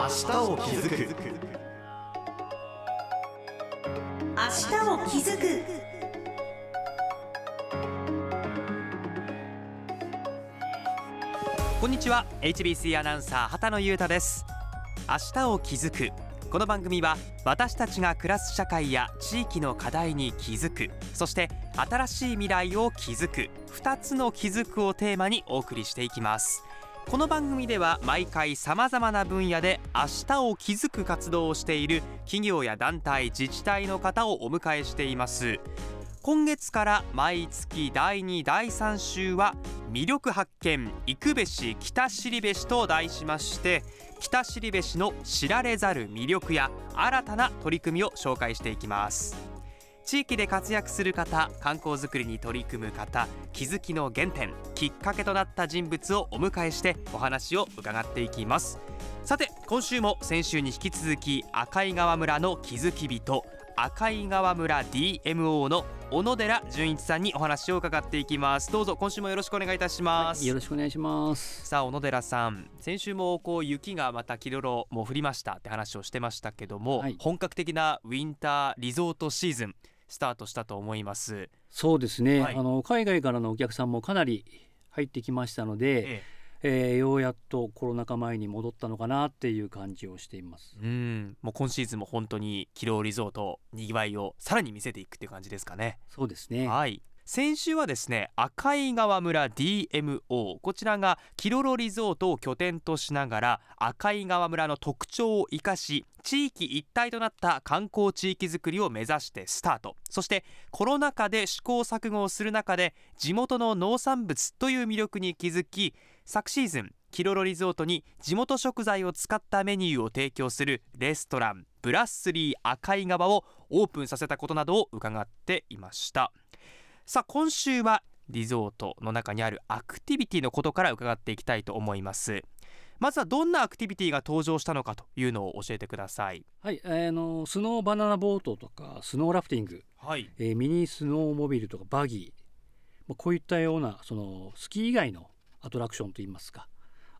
明日を気づく。明日を気づく。こんにちは。HBC アナウンサー畑野裕太です。明日を気づく。この番組は私たちが暮らす社会や地域の課題に気づく。そして新しい未来を築く。2つの気づくをテーマにお送りしていきますこの番組では毎回さまざまな分野で明日を気づく活動をしている企業や団体自治体の方をお迎えしています今月から毎月第2第3週は魅力発見行くべし北知べしと題しまして北知べしの知られざる魅力や新たな取り組みを紹介していきます地域で活躍する方観光づくりに取り組む方気づきの原点きっかけとなった人物をお迎えしてお話を伺っていきます。さて今週も先週に引き続き赤井川村の気づき人赤井川村 DMO の小野寺純一さんにお話を伺っていきます。どうぞ今週もよろしくお願いいたします、はい、よろしくお願いします。さあ小野寺さん先週もこう雪がまたキロロも降りましたって話をしてましたけども、はい。本格的なウィンターリゾートシーズンスタートしたと思います。そうですね、はい。あの海外からのお客さんもかなり入ってきましたので、ええ。ーようやっとコロナ禍前に戻ったのかなっていう感じをしています。えうん。もう今シーズンも本当にキロリゾートにぎわいをさらに見せていくっていう感じですかね。そうですね。はい先週はですね赤井川村 DMO こちらがキロロリゾートを拠点としながら赤井川村の特徴を生かし地域一体となった観光地域づくりを目指してスタート。そしてコロナ禍で試行錯誤をする中で地元の農産物という魅力に気づき昨シーズンキロロリゾートに地元食材を使ったメニューを提供するレストランブラッスリー赤井川をオープンさせたことなどを伺っていました。さあ今週はリゾートの中にあるアクティビティのことから伺っていきたいと思います。まずはどんなアクティビティが登場したのかというのを教えてください。はい、あのスノーバナナボートとかスノーラフティング、はい。えーミニスノーモビルとかバギー、まあ、こういったようなそのスキー以外のアトラクションといいますか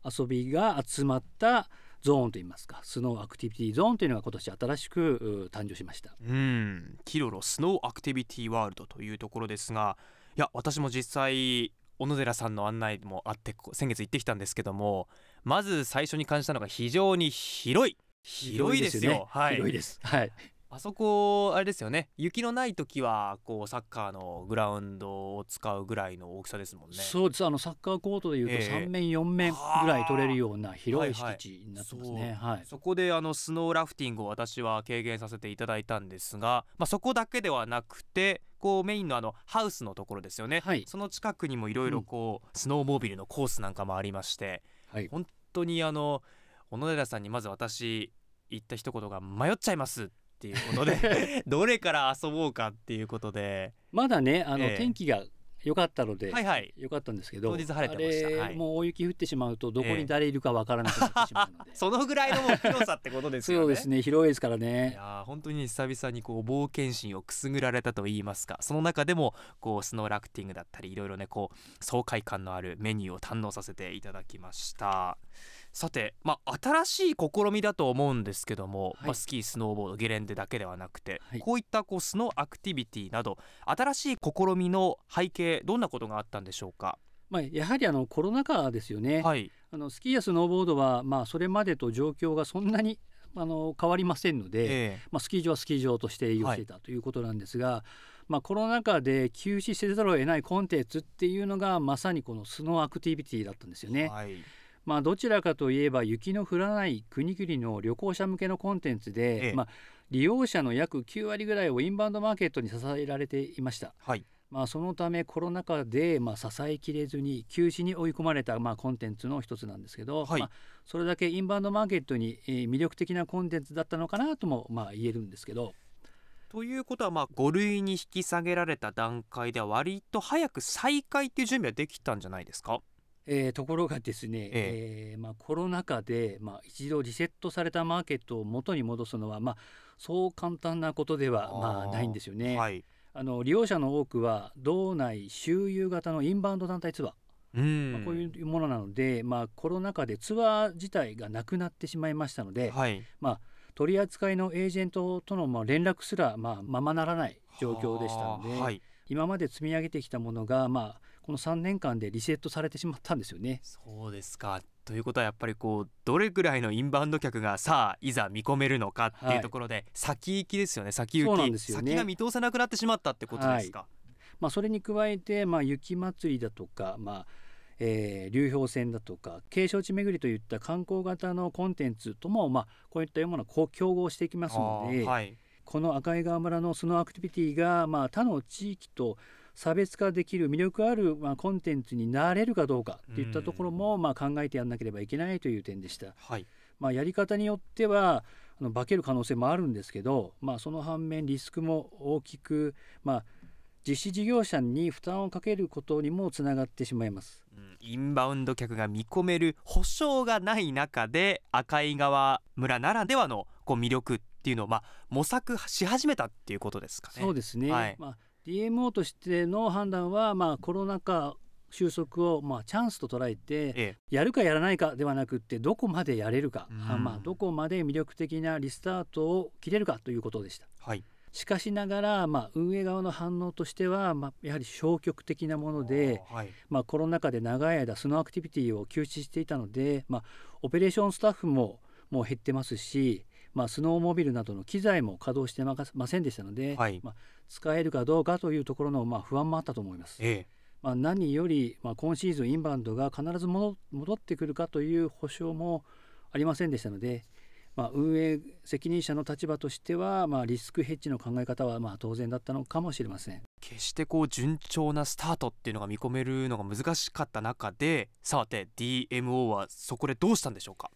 遊びが集まったゾーンといいますかスノーアクティビティゾーンというのが今年新しくう誕生しました。うんキロロスノーアクティビティワールドというところですがいや私も実際小野寺さんの案内もあってこ先月行ってきたんですけどもまず最初に感じたのが非常に広い広いですよね。はい。広いです。はいあそこあれですよね。雪のない時はこうサッカーのグラウンドを使うぐらいの大きさですもんね。そうです。あのサッカーコートでいうとええ。3面4面ぐらい取れるような広いはいはい敷地になってますね。はい。そこであのスノーラフティングを私は経験させていただいたんですが、まあ、そこだけではなくてこうメインのあのハウスのところですよね、はい。その近くにもいろいろこう、スノーモービルのコースなんかもありましてはい。本当にあの小野寺さんにまず私言った一言が迷っちゃいますっていうことで どれから遊ぼうかっていうことで。まだねあの、ええ。天気が良かったので、はいはい。良かったんですけど当日晴れてました。はい。もう大雪降ってしまうとどこに誰いるかわからなくなってしまうので。そのぐらいの広さってことですよね。そうですね広いですからいねやー本当に久々にこう冒険心をくすぐられたと言いますか。その中でもこうスノーラフティングだったりいろいろねこう爽快感のあるメニューを堪能させていただきましたさてまあ新しい試みだと思うんですけども、はい。まあ、スキースノーボードゲレンデだけではなくて、はい。こういったこうスノーアクティビティなど新しい試みの背景どんなことがあったんでしょうか？まあやはりあのコロナ禍ですよね、はい。あのスキーやスノーボードはまあそれまでと状況がそんなにあの変わりませんので、えまあ、スキー場はスキー場として営業していたということなんですが、まあ、コロナ禍で休止せざるを得ないコンテンツっていうのがまさにこのスノーアクティビティだったんですよね。えはいまあ、どちらかといえば雪の降らない国々の旅行者向けのコンテンツで、ええ。まあ、利用者の約9割ぐらいをインバウンドマーケットに支えられていました。はい。まあ、そのためコロナ禍でまあ支えきれずに休止に追い込まれたまあコンテンツの一つなんですけど、はい。まあ、それだけインバウンドマーケットにえー魅力的なコンテンツだったのかなともまあ言えるんですけど、ということはまあ5類に引き下げられた段階では割と早く再開っていう準備はできたんじゃないですか？えーところがですね、ええ。ーまあ、コロナ禍で、まあ、一度リセットされたマーケットを元に戻すのは、まあ、そう簡単なことではまあないんですよね。はい。あの利用者の多くは道内周遊型のインバウンド団体ツアー。うん、まあ、こういうものなので、まあ、コロナ禍でツアー自体がなくなってしまいましたので、はい。取り扱いのエージェントとのまあ連絡すらまあままならない状況でしたので、ははい。今まで積み上げてきたものが、まあ、この3年間でリセットされてしまったんですよね。そうですか。ということはやっぱりこうどれぐらいのインバウンド客がさあいざ見込めるのかっていうところで、先行きですよね。先行き。そうなんですよね。先が見通せなくなってしまったってことですか、まあ、それに加えて、まあ、雪まつりだとか、まあえー流氷船だとか景勝地巡りといった観光型のコンテンツとも、まあ、こういったものをこう競合していきますので、はい。この赤井川村のスノーアクティビティが、まあ、他の地域と差別化できる魅力ある、まあ、コンテンツになれるかどうかといったところも、まあ、考えてやらなければいけないという点でした。はいまあ、やり方によってはあの化ける可能性もあるんですけど、まあ、その反面リスクも大きく、まあ、実施事業者に負担をかけることにもつながってしまいます。うんインバウンド客が見込める保証がない中で赤井川村ならではのこう魅力っていうのをまあ模索し始めたっていうことですかね。そうですね、はいまあ、DMO としての判断は、まあ、コロナ禍収束を、まあ、チャンスと捉えてえやるかやらないかではなくってどこまでやれるか、うん。あまあ、どこまで魅力的なリスタートを切れるかということでした。えはい。しかしながら、まあ、運営側の反応としては、まあ、やはり消極的なもので、はい。まあ、コロナ禍で長い間スノーアクティビティを休止していたので、まあ、オペレーションスタッフももう減ってますし、まあ、スノーモービルなどの機材も稼働してまかませんでしたので、はいまあ、使えるかどうかというところのまあ不安もあったと思います。ええまあ、何より、まあ、今シーズンインバウンドが必ず戻戻ってくるかという保証もありませんでしたので、まあ、運営責任者の立場としては、まあ、リスクヘッジの考え方はまあ当然だったのかもしれません。決してこう順調なスタートっていうのが見込めるのが難しかった中でさて DMO はそこでどうしたんでしょうか？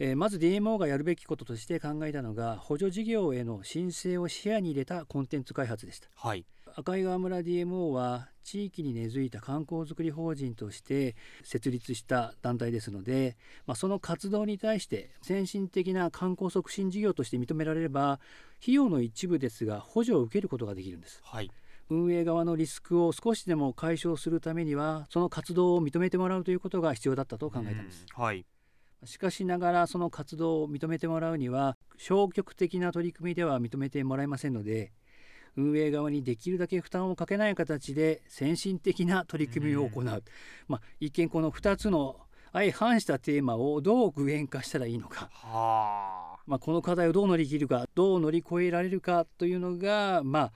えーまず DMO がやるべきこととして考えたのが補助事業への申請を視野に入れたコンテンツ開発でした。はい。赤井川村 DMO は地域に根付いた観光づくり法人として設立した団体ですので、まあ、その活動に対して先進的な観光促進事業として認められれば費用の一部ですが補助を受けることができるんです。はい運営側のリスクを少しでも解消するためにはその活動を認めてもらうということが必要だったと考えたんですうんはいしかしながらその活動を認めてもらうには消極的な取り組みでは認めてもらえませんので運営側にできるだけ負担をかけない形で先進的な取り組みを行う、まあ、一見この2つの相反したテーマをどう具現化したらいいのか、はあ。まあ、この課題をどう乗り切るかどう乗り越えられるかというのが、まあ、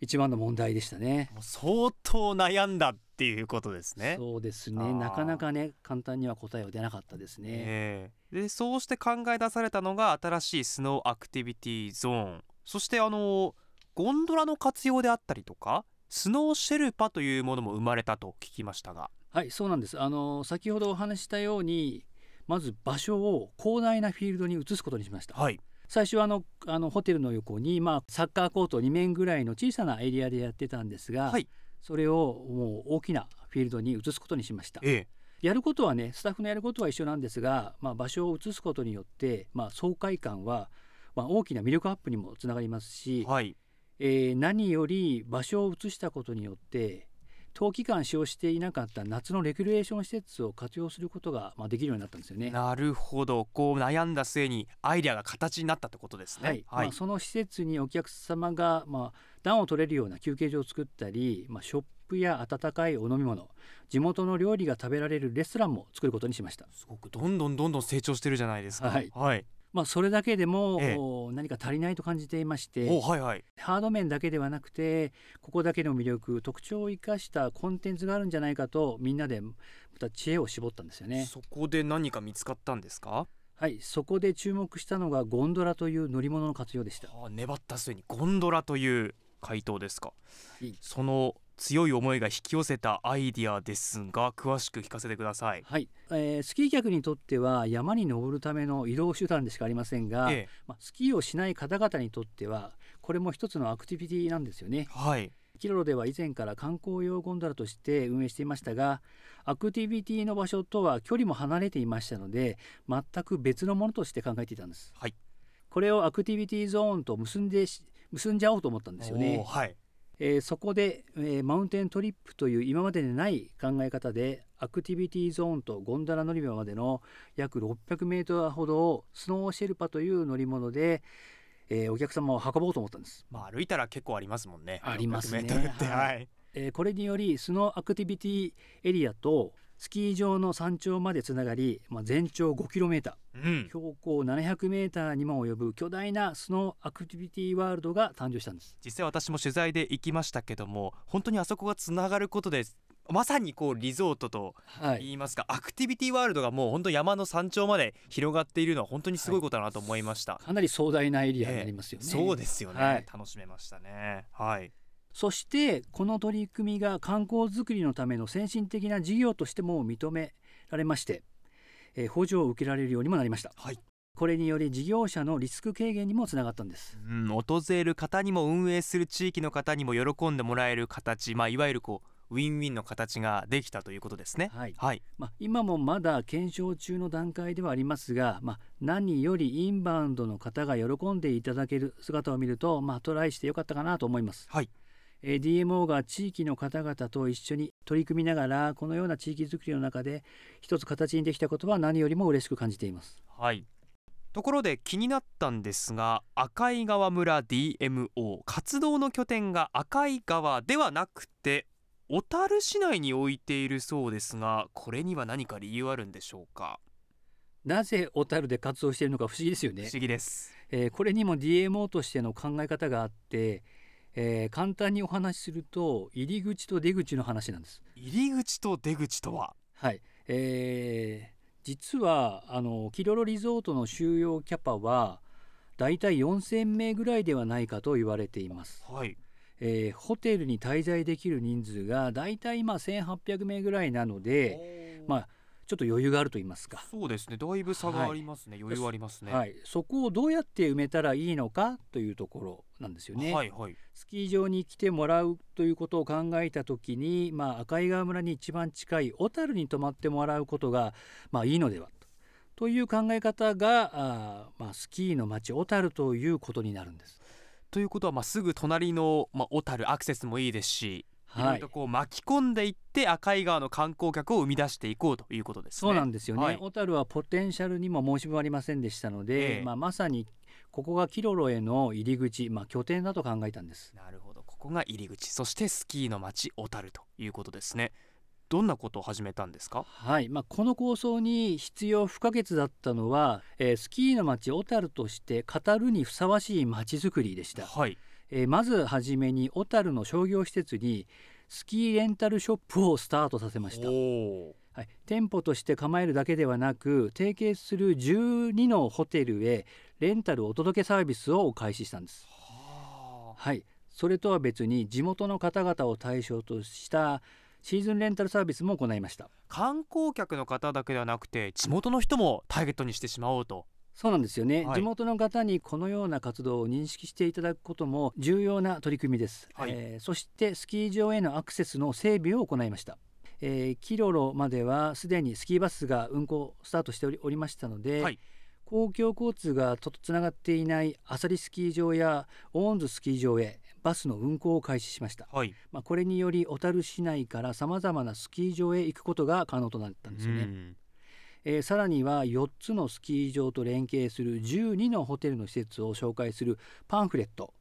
一番の問題でしたね。相当悩んだっていうことですね。そうですね。なかなかね簡単には答えは出なかったですね。ええ。でそうして考え出されたのが新しいスノーアクティビティゾーン。そしてあのゴンドラの活用であったりとかスノーシェルパというものも生まれたと聞きましたが。はいそうなんです。あの先ほどお話ししたようにまず場所を広大なフィールドに移すことにしました。はい最初はあのあのホテルの横に、まあ、サッカーコート2面ぐらいの小さなエリアでやってたんですが、はい。それをもう大きなフィールドに移すことにしました。ええ。やることはねスタッフのやることは一緒なんですが、まあ、場所を移すことによって、まあ、爽快感は、まあ、大きな魅力アップにもつながりますし、はい。えー何より場所を移したことによって冬期間使用していなかった夏のレクリエーション施設を活用することが、まあ、できるようになったんですよね。なるほど。こう悩んだ末にアイデアが形になったってことですね。はい。まあ、その施設にお客様が、まあ、暖を取れるような休憩所を作ったり、まあ、ショップや温かいお飲み物地元の料理が食べられるレストランも作ることにしました。すごくどんどんどんどん成長してるじゃないですか。はい。はい、まあ、それだけでも、ええ。お何か足りないと感じていましておはいはい。ハード面だけではなくてここだけの魅力特徴を生かしたコンテンツがあるんじゃないかとみんなでまた知恵を絞ったんですよね。そこで何か見つかったんですか、はい、そこで注目したのがゴンドラという乗り物の活用でした。はあ、粘った末にゴンドラという回答ですか。はい。その強い思いが引き寄せたアイディアですが詳しく聞かせてください。はい、えースキー客にとっては山に登るための移動手段でしかありませんが、ええ、まあ、スキーをしない方々にとってはこれも一つのアクティビティなんですよね。はいキロロでは以前から観光用ゴンドラとして運営していましたがアクティビティの場所とは距離も離れていましたので全く別のものとして考えていたんです。はいこれをアクティビティゾーンと結んでし結んじゃおうと思ったんですよね。はいえーそこで、えーマウンテントリップという今までにない考え方でアクティビティゾーンとゴンダラ乗り場までの約600メートルほどをスノーシェルパという乗り物で、えーお客様を運ぼうと思ったんです。まあ歩いたら結構ありますもんね。ありますね。600m ははい。い、えーこれによりスノーアクティビティエリアとスキー場の山頂までつながり、まあ、全長 5km うん、標高 700m にも及ぶ巨大なスノーアクティビティワールドが誕生したんです。実際私も取材で行きましたけども本当にあそこがつながることでまさにこうリゾートとはい。言いますか、アクティビティワールドがもう本当山の山頂まで広がっているのは本当にすごいことだなと思いました、かなり壮大なエリアになりますよね。そうですよね、はい。楽しめましたね。はい。そしてこの取り組みが観光づくりのための先進的な事業としても認められまして、えー補助を受けられるようにもなりました。はい、これにより事業者のリスク軽減にもつながったんです。うん、訪れる方にも運営する地域の方にも喜んでもらえる形、まあ、いわゆるこうウィンウィンの形ができたということですね。はい。はい、まあ、今もまだ検証中の段階ではありますが、まあ、何よりインバウンドの方が喜んでいただける姿を見ると、まあ、トライしてよかったかなと思います。はい。えー DMO が地域の方々と一緒に取り組みながらこのような地域づくりの中で一つ形にできたことは何よりも嬉しく感じています。はいところで気になったんですが赤井川村 DMO 活動の拠点が赤井川ではなくて小樽市内に置いているそうですがこれには何か理由あるんでしょうか？なぜ小樽で活動しているのか不思議ですよね不。思議ですえーこれにも DMO としての考え方があって、えー簡単にお話しすると入り口と出口の話なんです。入り口と出口とは？はい、えー実はあのキロロリゾートの収容キャパはだいたい4000名ぐらいではないかと言われています、はい。えーホテルに滞在できる人数がだいたい今1800名ぐらいなのでまあちょっと余裕があると言いますか、そうですね。だいぶ差がありますね、余裕ありますね。はい、そこをどうやって埋めたらいいのかというところなんですよね、はいはい。スキー場に来てもらうということを考えた時に、まあ、赤井川村に一番近い小樽に泊まってもらうことが、まあ、いいのではと。という考え方があー、まあ、スキーの町小樽ということになるんです。ということはまあすぐ隣の、まあ、小樽アクセスもいいですしい。ろいはいろとこう巻き込んでいって赤井川の観光客を生み出していこうということですね。そうなんですよね、はい。小樽はポテンシャルにも申し分ありませんでしたので、ええ。まあ、まさにここがキロロへの入り口、まあ、拠点だと考えたんです。なるほど。ここが入り口。そしてスキーの街小樽ということですね。どんなことを始めたんですか？はい。まあ、この構想に必要不可欠だったのは、えースキーの町小樽として語るにふさわしい町づくりでした。はいえーまずはじめに小樽の商業施設にスキーレンタルショップをスタートさせました、はい、店舗として構えるだけではなく提携する12のホテルへレンタルお届けサービスを開始したんです、はあ。はい、それとは別に地元の方々を対象としたシーズンレンタルサービスも行いました。観光客の方だけではなくて地元の人もターゲットにしてしまおうと。そうなんですよね、はい。地元の方にこのような活動を認識していただくことも重要な取り組みです、はい。えーそしてスキー場へのアクセスの整備を行いました、えーキロロまではすでにスキーバスが運行スタートしておりましたので、はい。公共交通がとつながっていないアサリスキー場やオーンズスキー場へバスの運行を開始しました、はい。まあ、これにより小樽市内からさまざまなスキー場へ行くことが可能となったんですよね、うんえーさらには4つのスキー場と連携する12のホテルの施設を紹介するパンフレット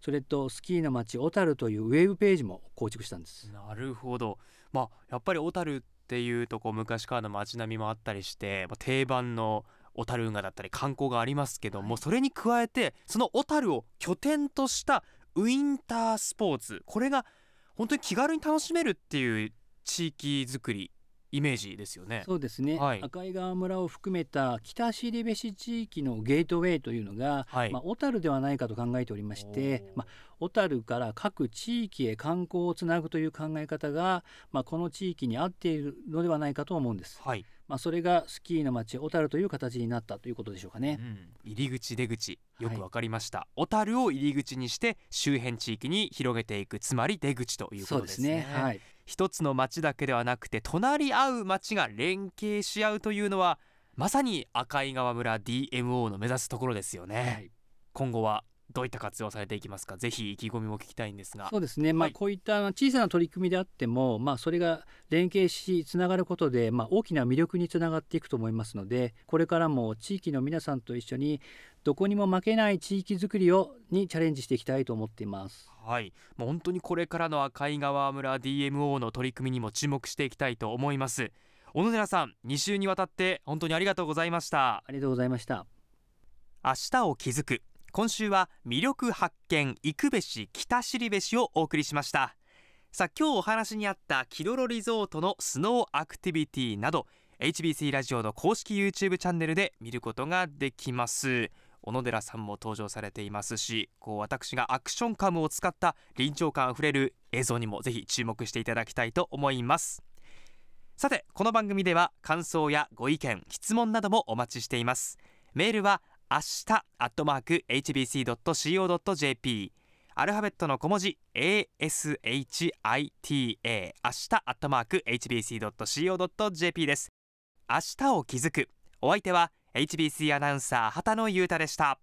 それとスキーの街小樽というウェブページも構築したんです。なるほど。まあやっぱり小樽っていうとこう昔からの街並みもあったりして、まあ、定番の小樽運河だったり観光がありますけども、それに加えてその小樽を拠点としたウィンタースポーツこれが本当に気軽に楽しめるっていう地域づくりイメージですよね。そうですね、はい赤井川村を含めた北後部市地域のゲートウェイというのが、はいまあ、小樽ではないかと考えておりましてまあ、小樽から各地域へ観光をつなぐという考え方が、まあ、この地域に合っているのではないかと思うんです。はい、まあ、それがスキーの街小樽という形になったということでしょうかね。うん入り口出口よはいくわかりました、小樽を入り口にして周辺地域に広げていくつまり出口というそうでことですすねね。はい。一つの町だけではなくて隣り合う町が連携し合うというのはまさに赤井川村 DMO の目指すところですよね、はい。今後はどういった活用されていきますか？ぜひ意気込みも聞きたいんですが。そうですね、まあ、はい。こういった小さな取り組みであっても、まあ、それが連携しつながることで、まあ、大きな魅力につながっていくと思いますのでこれからも地域の皆さんと一緒にどこにも負けない地域づくりをにチャレンジしていきたいと思っています。はい、もう本当にこれからの赤井川村 DMO の取り組みにも注目していきたいと思います。小野寺さん2週にわたって本当にありがとうございました。ありがとうございました。明日を気づく今週は魅力発見行くべし北知りべしをお送りしました。さあ今日お話にあったキロロリゾートのスノーアクティビティなど HBC ラジオの公式 YouTube チャンネルで見ることができます。小野寺さんも登場されていますしこう私がアクションカムを使った臨場感あふれる映像にもぜひ注目していただきたいと思います。さてこの番組では感想やご意見質問などもお待ちしています。メールは明日アットマーク hbc.co.jp アルファベットの小文字 ashita 明日アットマーク hbc.co.jp です。明日を気づく。お相手は HBC アナウンサー畑野裕太でした。